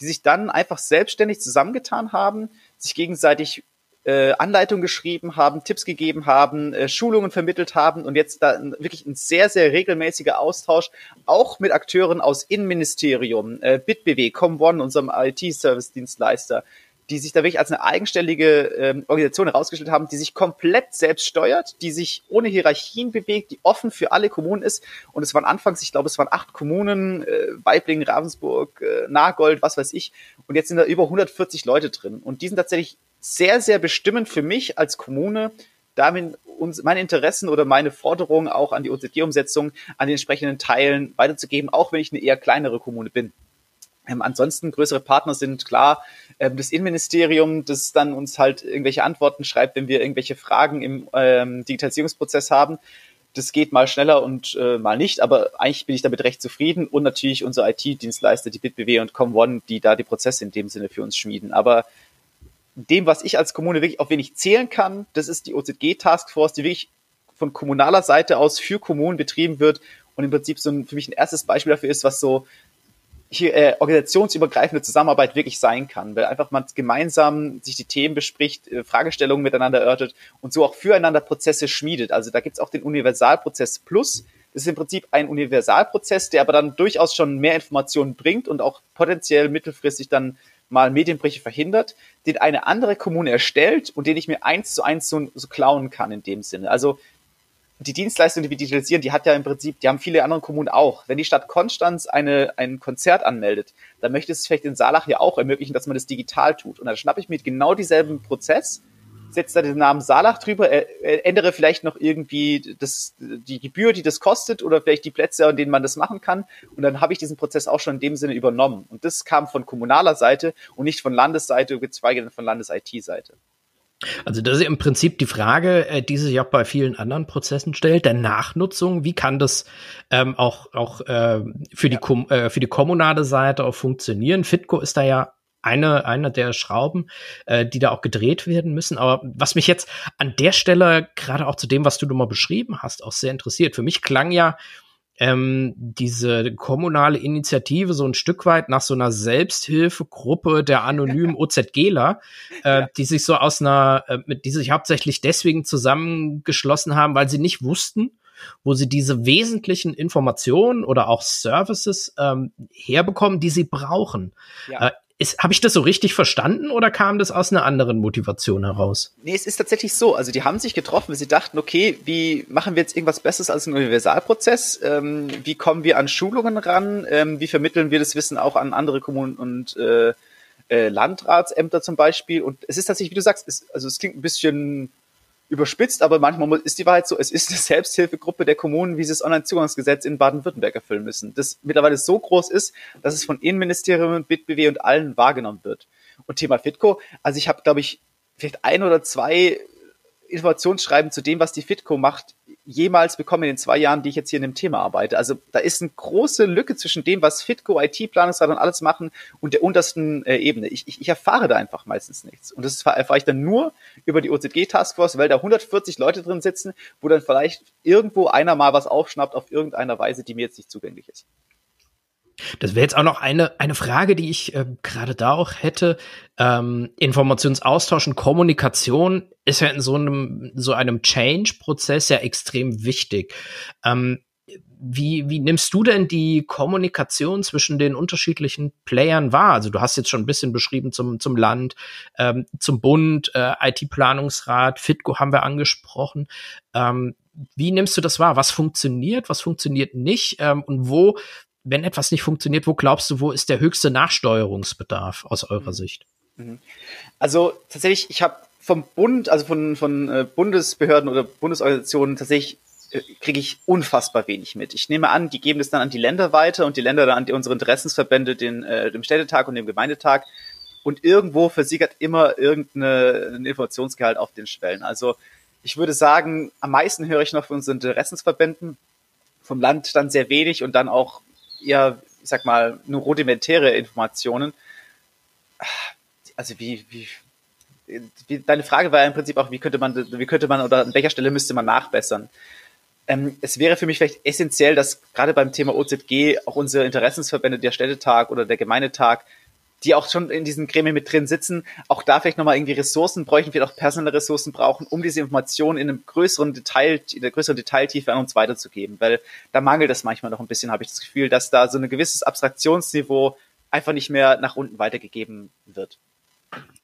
die sich dann einfach selbstständig zusammengetan haben, sich gegenseitig äh, Anleitungen geschrieben haben, Tipps gegeben haben, äh, Schulungen vermittelt haben und jetzt da wirklich ein sehr, sehr regelmäßiger Austausch, auch mit Akteuren aus Innenministerium, äh, BitBW, ComOne, unserem IT-Service-Dienstleister, die sich da wirklich als eine eigenständige ähm, Organisation herausgestellt haben, die sich komplett selbst steuert, die sich ohne Hierarchien bewegt, die offen für alle Kommunen ist. Und es waren anfangs, ich glaube, es waren acht Kommunen, äh, Weiblingen, Ravensburg, äh, Nagold, was weiß ich. Und jetzt sind da über 140 Leute drin. Und die sind tatsächlich sehr, sehr bestimmend für mich als Kommune, damit uns meine Interessen oder meine Forderungen auch an die OZG-Umsetzung an den entsprechenden Teilen weiterzugeben, auch wenn ich eine eher kleinere Kommune bin. Ähm, ansonsten größere Partner sind klar ähm, das Innenministerium, das dann uns halt irgendwelche Antworten schreibt, wenn wir irgendwelche Fragen im ähm, Digitalisierungsprozess haben. Das geht mal schneller und äh, mal nicht, aber eigentlich bin ich damit recht zufrieden und natürlich unsere IT-Dienstleister, die BitBW und ComOne, die da die Prozesse in dem Sinne für uns schmieden. Aber dem, was ich als Kommune wirklich auf wenig zählen kann, das ist die OZG Taskforce, die wirklich von kommunaler Seite aus für Kommunen betrieben wird und im Prinzip so ein, für mich ein erstes Beispiel dafür ist, was so hier äh, organisationsübergreifende Zusammenarbeit wirklich sein kann, weil einfach man gemeinsam sich die Themen bespricht, äh, Fragestellungen miteinander erörtert und so auch füreinander Prozesse schmiedet. Also da gibt's auch den Universalprozess Plus. Das ist im Prinzip ein Universalprozess, der aber dann durchaus schon mehr Informationen bringt und auch potenziell mittelfristig dann mal Medienbrüche verhindert, den eine andere Kommune erstellt und den ich mir eins zu eins so, so klauen kann in dem Sinne. Also die Dienstleistung, die wir digitalisieren, die hat ja im Prinzip, die haben viele andere Kommunen auch. Wenn die Stadt Konstanz eine, ein Konzert anmeldet, dann möchte es vielleicht in Saalach ja auch ermöglichen, dass man das digital tut. Und dann schnappe ich mir genau dieselben Prozess, setze da den Namen Saalach drüber, äh, ändere vielleicht noch irgendwie das, die Gebühr, die das kostet oder vielleicht die Plätze, an denen man das machen kann. Und dann habe ich diesen Prozess auch schon in dem Sinne übernommen. Und das kam von kommunaler Seite und nicht von Landesseite, geschweige denn von Landes-IT-Seite. Also das ist im Prinzip die Frage, äh, die sich auch bei vielen anderen Prozessen stellt, der Nachnutzung. Wie kann das ähm, auch, auch äh, für, die, äh, für die kommunale Seite auch funktionieren? Fitco ist da ja eine, eine der Schrauben, äh, die da auch gedreht werden müssen. Aber was mich jetzt an der Stelle, gerade auch zu dem, was du nochmal beschrieben hast, auch sehr interessiert. Für mich klang ja ähm, diese kommunale Initiative so ein Stück weit nach so einer Selbsthilfegruppe der anonymen OZGler, äh, ja. die sich so aus einer, äh, mit die sich hauptsächlich deswegen zusammengeschlossen haben, weil sie nicht wussten, wo sie diese wesentlichen Informationen oder auch Services ähm, herbekommen, die sie brauchen. Ja. Äh, habe ich das so richtig verstanden oder kam das aus einer anderen Motivation heraus? Nee, es ist tatsächlich so. Also die haben sich getroffen, weil sie dachten, okay, wie machen wir jetzt irgendwas Besseres als ein Universalprozess? Ähm, wie kommen wir an Schulungen ran? Ähm, wie vermitteln wir das Wissen auch an andere Kommunen und äh, äh, Landratsämter zum Beispiel? Und es ist tatsächlich, wie du sagst, es, also es klingt ein bisschen überspitzt, aber manchmal ist die Wahrheit so, es ist eine Selbsthilfegruppe der Kommunen, wie sie das Onlinezugangsgesetz in Baden-Württemberg erfüllen müssen, das mittlerweile so groß ist, dass es von Innenministerium, BitBW und allen wahrgenommen wird. Und Thema Fitco, also ich habe, glaube ich, vielleicht ein oder zwei Informationsschreiben zu dem, was die Fitco macht, jemals bekommen in den zwei Jahren, die ich jetzt hier in dem Thema arbeite. Also da ist eine große Lücke zwischen dem, was Fitco, IT-Planungsrat und alles machen und der untersten äh, Ebene. Ich, ich, ich erfahre da einfach meistens nichts. Und das erfahre ich dann nur über die OZG-Taskforce, weil da 140 Leute drin sitzen, wo dann vielleicht irgendwo einer mal was aufschnappt auf irgendeiner Weise, die mir jetzt nicht zugänglich ist. Das wäre jetzt auch noch eine, eine Frage, die ich äh, gerade da auch hätte. Ähm, Informationsaustausch und Kommunikation ist ja in so einem, so einem Change-Prozess ja extrem wichtig. Ähm, wie, wie nimmst du denn die Kommunikation zwischen den unterschiedlichen Playern wahr? Also du hast jetzt schon ein bisschen beschrieben zum, zum Land, ähm, zum Bund, äh, IT-Planungsrat, FITCO haben wir angesprochen. Ähm, wie nimmst du das wahr? Was funktioniert, was funktioniert nicht? Ähm, und wo wenn etwas nicht funktioniert, wo glaubst du, wo ist der höchste Nachsteuerungsbedarf aus eurer mhm. Sicht? Mhm. Also tatsächlich, ich habe vom Bund, also von, von äh, Bundesbehörden oder Bundesorganisationen tatsächlich äh, kriege ich unfassbar wenig mit. Ich nehme an, die geben das dann an die Länder weiter und die Länder dann an die, unsere Interessensverbände, den, äh, dem Städtetag und dem Gemeindetag. Und irgendwo versickert immer irgendein Informationsgehalt auf den Schwellen. Also Ich würde sagen, am meisten höre ich noch von unseren Interessensverbänden, vom Land dann sehr wenig und dann auch eher, ich sag mal, nur rudimentäre Informationen. Also wie, wie, wie, deine Frage war ja im Prinzip auch, wie könnte man, wie könnte man oder an welcher Stelle müsste man nachbessern? Ähm, es wäre für mich vielleicht essentiell, dass gerade beim Thema OZG auch unsere Interessensverbände, der Städtetag oder der Gemeindetag, die auch schon in diesen Gremien mit drin sitzen, auch da vielleicht nochmal irgendwie Ressourcen bräuchten, vielleicht auch personelle Ressourcen brauchen, um diese Informationen in einem größeren Detail, in der größeren Detailtiefe an uns weiterzugeben, weil da mangelt es manchmal noch ein bisschen, habe ich das Gefühl, dass da so ein gewisses Abstraktionsniveau einfach nicht mehr nach unten weitergegeben wird.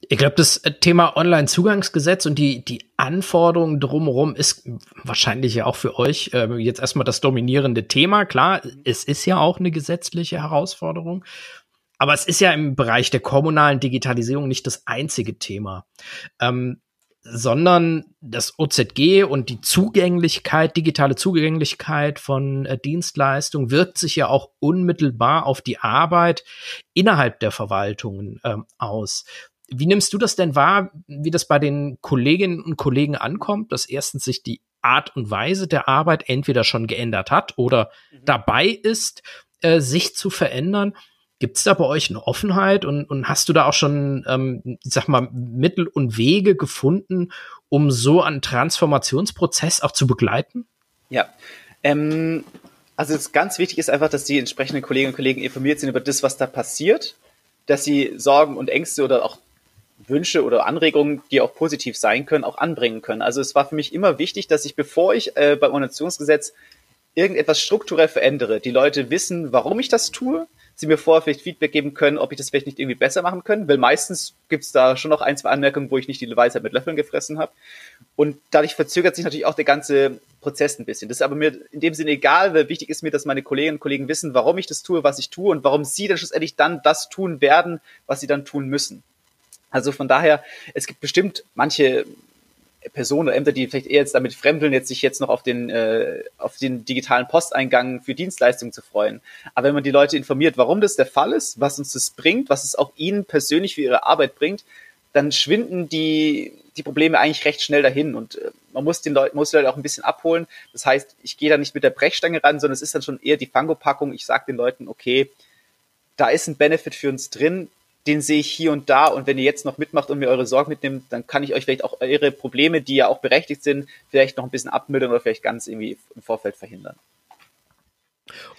Ich glaube, das Thema Online-Zugangsgesetz und die, die Anforderungen drumherum ist wahrscheinlich ja auch für euch äh, jetzt erstmal das dominierende Thema. Klar, es ist ja auch eine gesetzliche Herausforderung. Aber es ist ja im Bereich der kommunalen Digitalisierung nicht das einzige Thema, ähm, sondern das OZG und die Zugänglichkeit, digitale Zugänglichkeit von äh, Dienstleistungen wirkt sich ja auch unmittelbar auf die Arbeit innerhalb der Verwaltungen ähm, aus. Wie nimmst du das denn wahr, wie das bei den Kolleginnen und Kollegen ankommt, dass erstens sich die Art und Weise der Arbeit entweder schon geändert hat oder mhm. dabei ist, äh, sich zu verändern? Gibt es da bei euch eine Offenheit und, und hast du da auch schon, ähm, ich sag mal, Mittel und Wege gefunden, um so einen Transformationsprozess auch zu begleiten? Ja, ähm, also es ganz wichtig ist einfach, dass die entsprechenden Kolleginnen und Kollegen informiert sind über das, was da passiert, dass sie Sorgen und Ängste oder auch Wünsche oder Anregungen, die auch positiv sein können, auch anbringen können. Also es war für mich immer wichtig, dass ich, bevor ich äh, beim Organisationsgesetz irgendetwas strukturell verändere, die Leute wissen, warum ich das tue, sie mir vorher vielleicht Feedback geben können, ob ich das vielleicht nicht irgendwie besser machen können, weil meistens gibt's da schon noch ein, zwei Anmerkungen, wo ich nicht die Weisheit mit Löffeln gefressen habe. Und dadurch verzögert sich natürlich auch der ganze Prozess ein bisschen. Das ist aber mir in dem Sinne egal, weil wichtig ist mir, dass meine Kolleginnen und Kollegen wissen, warum ich das tue, was ich tue und warum sie dann schlussendlich dann das tun werden, was sie dann tun müssen. Also von daher, es gibt bestimmt manche Personen oder Ämter, die vielleicht eher jetzt damit fremdeln, jetzt sich jetzt noch auf den, äh, auf den digitalen Posteingang für Dienstleistungen zu freuen. Aber wenn man die Leute informiert, warum das der Fall ist, was uns das bringt, was es auch ihnen persönlich für ihre Arbeit bringt, dann schwinden die, die Probleme eigentlich recht schnell dahin. Und äh, man muss den Leuten, muss die Leute auch ein bisschen abholen. Das heißt, ich gehe da nicht mit der Brechstange ran, sondern es ist dann schon eher die Fango-Packung. Ich sage den Leuten, okay, da ist ein Benefit für uns drin den sehe ich hier und da. Und wenn ihr jetzt noch mitmacht und mir eure Sorgen mitnimmt, dann kann ich euch vielleicht auch eure Probleme, die ja auch berechtigt sind, vielleicht noch ein bisschen abmildern oder vielleicht ganz irgendwie im Vorfeld verhindern.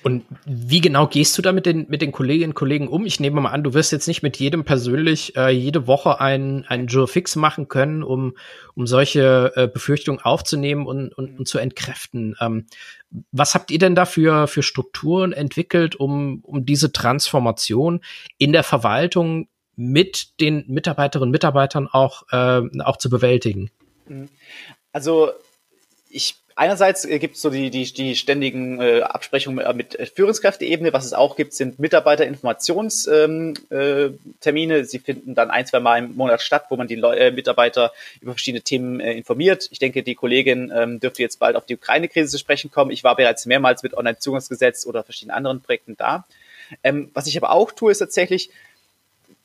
Und wie genau gehst du da mit den, mit den Kolleginnen und Kollegen um? Ich nehme mal an, du wirst jetzt nicht mit jedem persönlich äh, jede Woche einen, einen Jour fix machen können, um, um solche äh, Befürchtungen aufzunehmen und, und, und zu entkräften. Ähm, was habt ihr denn da für, Strukturen entwickelt, um, um diese Transformation in der Verwaltung mit den Mitarbeiterinnen und Mitarbeitern auch, äh, auch zu bewältigen? Also ich einerseits äh, gibt es so die, die, die ständigen äh, Absprechungen äh, mit Führungskräfteebene. Was es auch gibt, sind Mitarbeiterinformationstermine. Ähm, äh, Sie finden dann ein, zwei Mal im Monat statt, wo man die Leu äh, Mitarbeiter über verschiedene Themen äh, informiert. Ich denke, die Kollegin ähm, dürfte jetzt bald auf die Ukraine-Krise zu sprechen kommen. Ich war bereits mehrmals mit Online-Zugangsgesetz oder verschiedenen anderen Projekten da. Ähm, was ich aber auch tue, ist tatsächlich,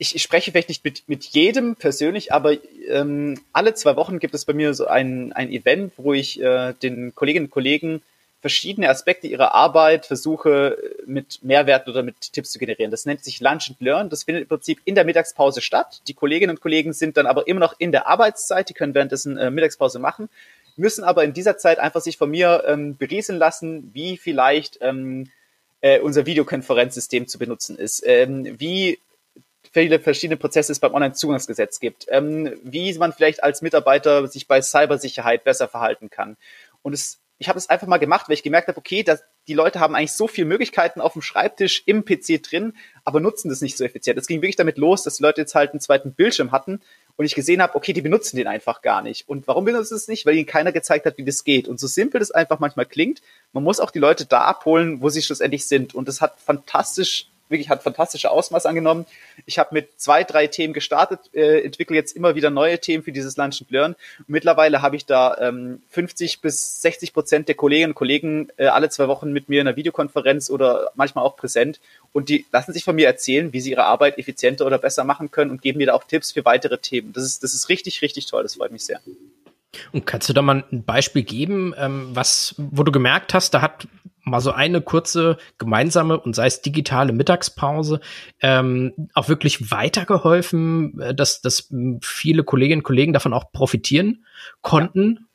ich, ich spreche vielleicht nicht mit, mit jedem persönlich, aber ähm, alle zwei Wochen gibt es bei mir so ein, ein Event, wo ich äh, den Kolleginnen und Kollegen verschiedene Aspekte ihrer Arbeit versuche mit Mehrwerten oder mit Tipps zu generieren. Das nennt sich Lunch and Learn. Das findet im Prinzip in der Mittagspause statt. Die Kolleginnen und Kollegen sind dann aber immer noch in der Arbeitszeit, die können währenddessen äh, Mittagspause machen, müssen aber in dieser Zeit einfach sich von mir ähm, berieseln lassen, wie vielleicht ähm, äh, unser Videokonferenzsystem zu benutzen ist, ähm, wie viele verschiedene Prozesse es beim Onlinezugangsgesetz gibt, ähm, wie man vielleicht als Mitarbeiter sich bei Cybersicherheit besser verhalten kann. Und es, ich habe es einfach mal gemacht, weil ich gemerkt habe, okay, dass die Leute haben eigentlich so viele Möglichkeiten auf dem Schreibtisch im PC drin, aber nutzen das nicht so effizient. Es ging wirklich damit los, dass die Leute jetzt halt einen zweiten Bildschirm hatten und ich gesehen habe, okay, die benutzen den einfach gar nicht. Und warum benutzen sie es nicht? Weil ihnen keiner gezeigt hat, wie das geht. Und so simpel das einfach manchmal klingt, man muss auch die Leute da abholen, wo sie schlussendlich sind. Und das hat fantastisch wirklich hat fantastische Ausmaß angenommen. Ich habe mit zwei, drei Themen gestartet, äh, entwickle jetzt immer wieder neue Themen für dieses Lunch and Learn. Und mittlerweile habe ich da ähm, 50 bis 60 Prozent der Kolleginnen und Kollegen äh, alle zwei Wochen mit mir in einer Videokonferenz oder manchmal auch präsent. Und die lassen sich von mir erzählen, wie sie ihre Arbeit effizienter oder besser machen können und geben mir da auch Tipps für weitere Themen. Das ist, das ist richtig, richtig toll. Das freut mich sehr. Und kannst du da mal ein Beispiel geben, ähm, was, wo du gemerkt hast, da hat mal so eine kurze gemeinsame und sei es digitale Mittagspause ähm, auch wirklich weitergeholfen, äh, dass, dass viele Kolleginnen und Kollegen davon auch profitieren konnten? Mhm.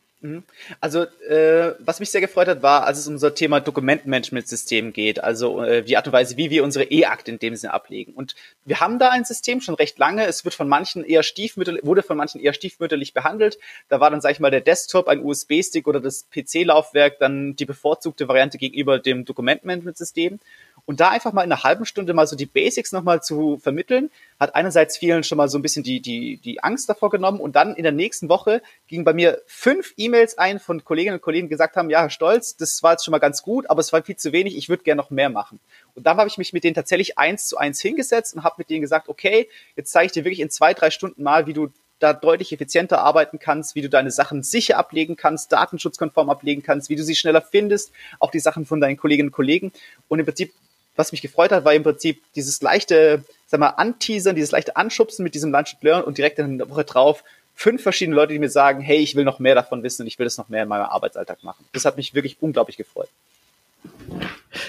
Also, äh, was mich sehr gefreut hat, war, als es um unser Thema Dokumentenmanagementsystem geht, also äh, die Art und Weise, wie wir unsere E-Akte in dem Sinne ablegen. Und wir haben da ein System schon recht lange. Es wird von manchen eher stiefmütterlich, wurde von manchen eher stiefmütterlich behandelt. Da war dann, sag ich mal, der Desktop, ein USB-Stick oder das PC-Laufwerk dann die bevorzugte Variante gegenüber dem Dokumentenmanagementsystem. Und da einfach mal in einer halben Stunde mal so die Basics nochmal zu vermitteln, hat einerseits vielen schon mal so ein bisschen die, die, die Angst davor genommen. Und dann in der nächsten Woche gingen bei mir fünf E-Mails ein von Kolleginnen und Kollegen, die gesagt haben, ja, Herr Stolz, das war jetzt schon mal ganz gut, aber es war viel zu wenig, ich würde gerne noch mehr machen. Und dann habe ich mich mit denen tatsächlich eins zu eins hingesetzt und habe mit denen gesagt, okay, jetzt zeige ich dir wirklich in zwei, drei Stunden mal, wie du da deutlich effizienter arbeiten kannst, wie du deine Sachen sicher ablegen kannst, datenschutzkonform ablegen kannst, wie du sie schneller findest, auch die Sachen von deinen Kolleginnen und Kollegen. Und im Prinzip was mich gefreut hat, war im Prinzip dieses leichte, sag mal, Anteasern, dieses leichte Anschubsen mit diesem Lunch and Learn und direkt in der Woche drauf fünf verschiedene Leute, die mir sagen, hey, ich will noch mehr davon wissen und ich will das noch mehr in meinem Arbeitsalltag machen. Das hat mich wirklich unglaublich gefreut.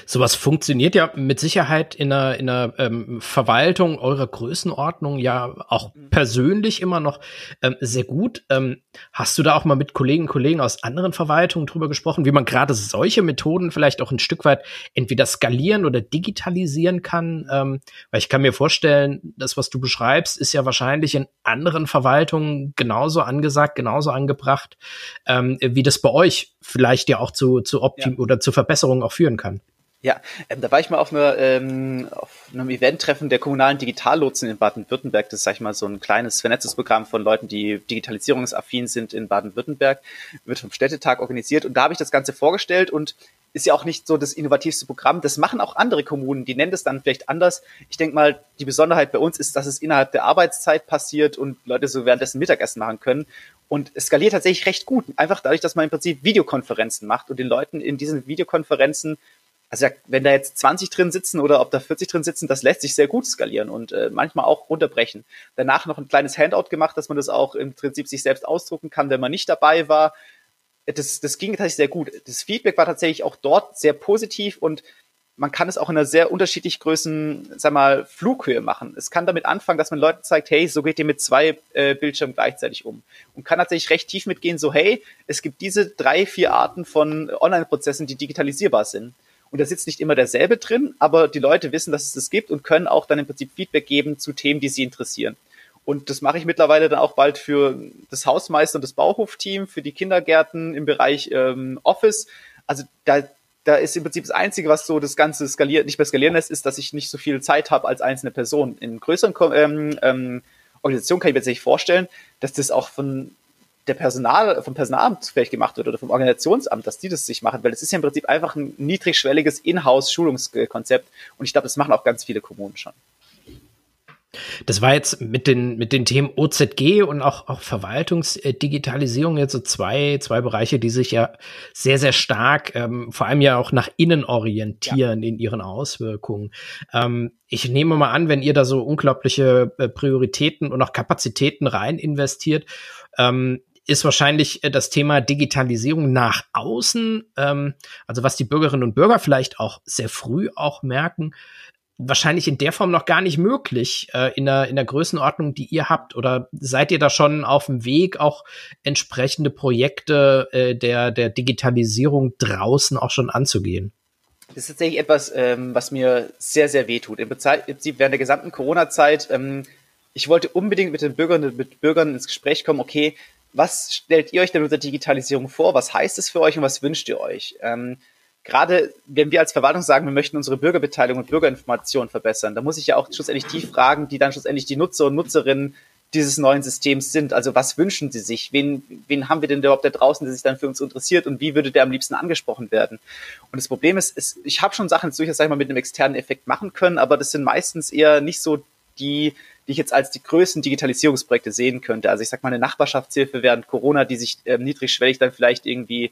Sowas funktioniert ja mit Sicherheit in einer, in einer ähm, Verwaltung eurer Größenordnung ja auch mhm. persönlich immer noch ähm, sehr gut. Ähm, hast du da auch mal mit Kollegen und Kollegen aus anderen Verwaltungen drüber gesprochen, wie man gerade solche Methoden vielleicht auch ein Stück weit entweder skalieren oder digitalisieren kann? Ähm, weil ich kann mir vorstellen, das, was du beschreibst, ist ja wahrscheinlich in anderen Verwaltungen genauso angesagt, genauso angebracht, ähm, wie das bei euch vielleicht ja auch zu, zu Optim ja. oder zu Verbesserungen auch führen kann. Ja, ähm, da war ich mal auf, einer, ähm, auf einem Event-Treffen der kommunalen Digitallotsen in Baden-Württemberg. Das ist, sag ich mal, so ein kleines vernetztes Programm von Leuten, die digitalisierungsaffin sind in Baden-Württemberg. Wird vom Städtetag organisiert. Und da habe ich das Ganze vorgestellt und ist ja auch nicht so das innovativste Programm. Das machen auch andere Kommunen, die nennen das dann vielleicht anders. Ich denke mal, die Besonderheit bei uns ist, dass es innerhalb der Arbeitszeit passiert und Leute so währenddessen Mittagessen machen können. Und es skaliert tatsächlich recht gut. Einfach dadurch, dass man im Prinzip Videokonferenzen macht und den Leuten in diesen Videokonferenzen also wenn da jetzt 20 drin sitzen oder ob da 40 drin sitzen, das lässt sich sehr gut skalieren und äh, manchmal auch runterbrechen. Danach noch ein kleines Handout gemacht, dass man das auch im Prinzip sich selbst ausdrucken kann, wenn man nicht dabei war. Das, das ging tatsächlich sehr gut. Das Feedback war tatsächlich auch dort sehr positiv und man kann es auch in einer sehr unterschiedlich Größen, sag mal, Flughöhe machen. Es kann damit anfangen, dass man Leuten zeigt, hey, so geht ihr mit zwei äh, Bildschirmen gleichzeitig um. Und kann tatsächlich recht tief mitgehen, so, hey, es gibt diese drei, vier Arten von Online-Prozessen, die digitalisierbar sind. Und da sitzt nicht immer derselbe drin, aber die Leute wissen, dass es das gibt und können auch dann im Prinzip Feedback geben zu Themen, die sie interessieren. Und das mache ich mittlerweile dann auch bald für das Hausmeister und das Bauhofteam, für die Kindergärten im Bereich ähm, Office. Also da, da ist im Prinzip das Einzige, was so das Ganze skaliert, nicht mehr skalieren lässt, ist, dass ich nicht so viel Zeit habe als einzelne Person. In größeren ähm, ähm, Organisationen kann ich mir jetzt nicht vorstellen, dass das auch von der Personal, vom Personalamt vielleicht gemacht wird oder vom Organisationsamt, dass die das sich machen, weil es ist ja im Prinzip einfach ein niedrigschwelliges Inhouse-Schulungskonzept und ich glaube, das machen auch ganz viele Kommunen schon. Das war jetzt mit den, mit den Themen OZG und auch, auch Verwaltungsdigitalisierung jetzt so zwei, zwei Bereiche, die sich ja sehr, sehr stark, ähm, vor allem ja auch nach innen orientieren ja. in ihren Auswirkungen. Ähm, ich nehme mal an, wenn ihr da so unglaubliche äh, Prioritäten und auch Kapazitäten rein investiert, ähm, ist wahrscheinlich äh, das Thema Digitalisierung nach außen, ähm, also was die Bürgerinnen und Bürger vielleicht auch sehr früh auch merken, wahrscheinlich in der Form noch gar nicht möglich äh, in, der, in der Größenordnung, die ihr habt? Oder seid ihr da schon auf dem Weg, auch entsprechende Projekte äh, der, der Digitalisierung draußen auch schon anzugehen? Das ist tatsächlich etwas, ähm, was mir sehr, sehr weh tut. Im Prinzip während der gesamten Corona-Zeit, ähm, ich wollte unbedingt mit den Bürgern, mit Bürgern ins Gespräch kommen, okay, was stellt ihr euch denn unter Digitalisierung vor? Was heißt es für euch und was wünscht ihr euch? Ähm, gerade wenn wir als Verwaltung sagen, wir möchten unsere Bürgerbeteiligung und Bürgerinformation verbessern, da muss ich ja auch schlussendlich die fragen, die dann schlussendlich die Nutzer und Nutzerinnen dieses neuen Systems sind. Also was wünschen sie sich? Wen, wen haben wir denn überhaupt da draußen, der sich dann für uns interessiert und wie würde der am liebsten angesprochen werden? Und das Problem ist, ist ich habe schon Sachen durchaus sag ich mal, mit einem externen Effekt machen können, aber das sind meistens eher nicht so die die ich jetzt als die größten Digitalisierungsprojekte sehen könnte. Also ich sag mal eine Nachbarschaftshilfe während Corona, die sich ähm, niedrigschwellig dann vielleicht irgendwie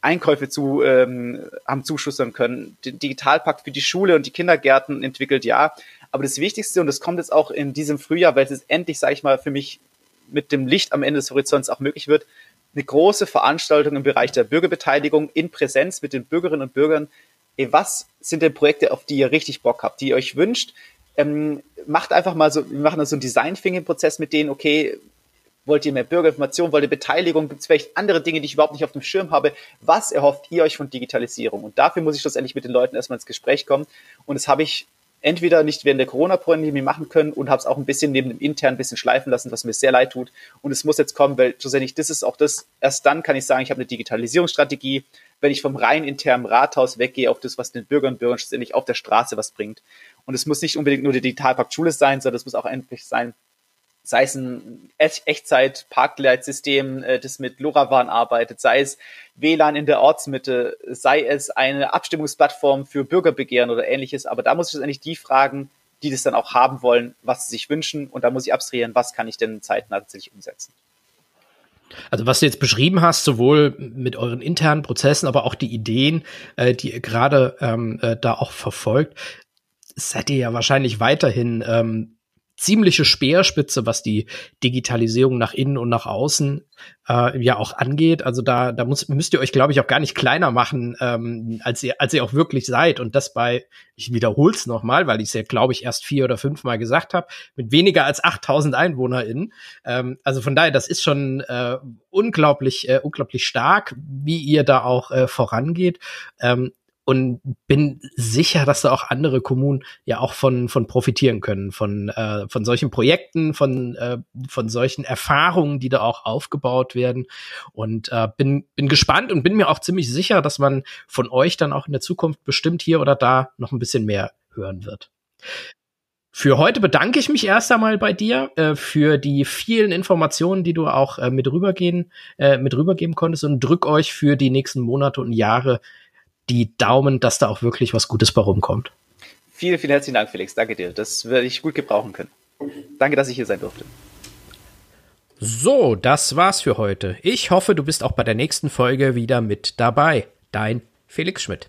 Einkäufe zu ähm, haben zuschüssern können. Den Digitalpakt für die Schule und die Kindergärten entwickelt, ja. Aber das Wichtigste, und das kommt jetzt auch in diesem Frühjahr, weil es jetzt endlich, sage ich mal, für mich mit dem Licht am Ende des Horizonts auch möglich wird, eine große Veranstaltung im Bereich der Bürgerbeteiligung in Präsenz mit den Bürgerinnen und Bürgern. Ey, was sind denn Projekte, auf die ihr richtig Bock habt, die ihr euch wünscht? Ähm, macht einfach mal so, wir machen da so einen Design-Thinking-Prozess mit denen, okay, Wollt ihr mehr Bürgerinformation? Wollt ihr Beteiligung? Gibt es vielleicht andere Dinge, die ich überhaupt nicht auf dem Schirm habe? Was erhofft ihr euch von Digitalisierung? Und dafür muss ich schlussendlich mit den Leuten erstmal ins Gespräch kommen. Und das habe ich entweder nicht während der Corona-Pandemie machen können und habe es auch ein bisschen neben dem intern ein bisschen schleifen lassen, was mir sehr leid tut. Und es muss jetzt kommen, weil schlussendlich das ist auch das, erst dann kann ich sagen, ich habe eine Digitalisierungsstrategie, wenn ich vom rein internen Rathaus weggehe auf das, was den Bürgern und Bürgern schlussendlich auf der Straße was bringt. Und es muss nicht unbedingt nur der Digitalpakt Schule sein, sondern es muss auch endlich sein, sei es ein Echtzeit-Parkleitsystem, äh, das mit LoRaWAN arbeitet, sei es WLAN in der Ortsmitte, sei es eine Abstimmungsplattform für Bürgerbegehren oder ähnliches. Aber da muss ich eigentlich die fragen, die das dann auch haben wollen, was sie sich wünschen. Und da muss ich abstrahieren, was kann ich denn zeitnah tatsächlich umsetzen. Also was du jetzt beschrieben hast, sowohl mit euren internen Prozessen, aber auch die Ideen, äh, die ihr gerade ähm, äh, da auch verfolgt, seid ihr ja wahrscheinlich weiterhin ähm, ziemliche Speerspitze, was die Digitalisierung nach innen und nach außen äh, ja auch angeht. Also da, da muss, müsst ihr euch, glaube ich, auch gar nicht kleiner machen, ähm, als ihr, als ihr auch wirklich seid. Und das bei, ich wiederhole es nochmal, weil ich es ja, glaube ich, erst vier oder fünf Mal gesagt habe, mit weniger als 8000 EinwohnerInnen. Ähm, also von daher, das ist schon äh, unglaublich, äh, unglaublich stark, wie ihr da auch äh, vorangeht. Ähm, und bin sicher, dass da auch andere Kommunen ja auch von von profitieren können von äh, von solchen Projekten, von äh, von solchen Erfahrungen, die da auch aufgebaut werden und äh, bin bin gespannt und bin mir auch ziemlich sicher, dass man von euch dann auch in der Zukunft bestimmt hier oder da noch ein bisschen mehr hören wird. Für heute bedanke ich mich erst einmal bei dir äh, für die vielen Informationen, die du auch äh, mit rübergehen, äh, mit rübergeben konntest und drück euch für die nächsten Monate und Jahre die Daumen, dass da auch wirklich was Gutes bei rumkommt. Vielen, vielen herzlichen Dank, Felix. Danke dir. Das werde ich gut gebrauchen können. Danke, dass ich hier sein durfte. So, das war's für heute. Ich hoffe, du bist auch bei der nächsten Folge wieder mit dabei. Dein Felix Schmidt.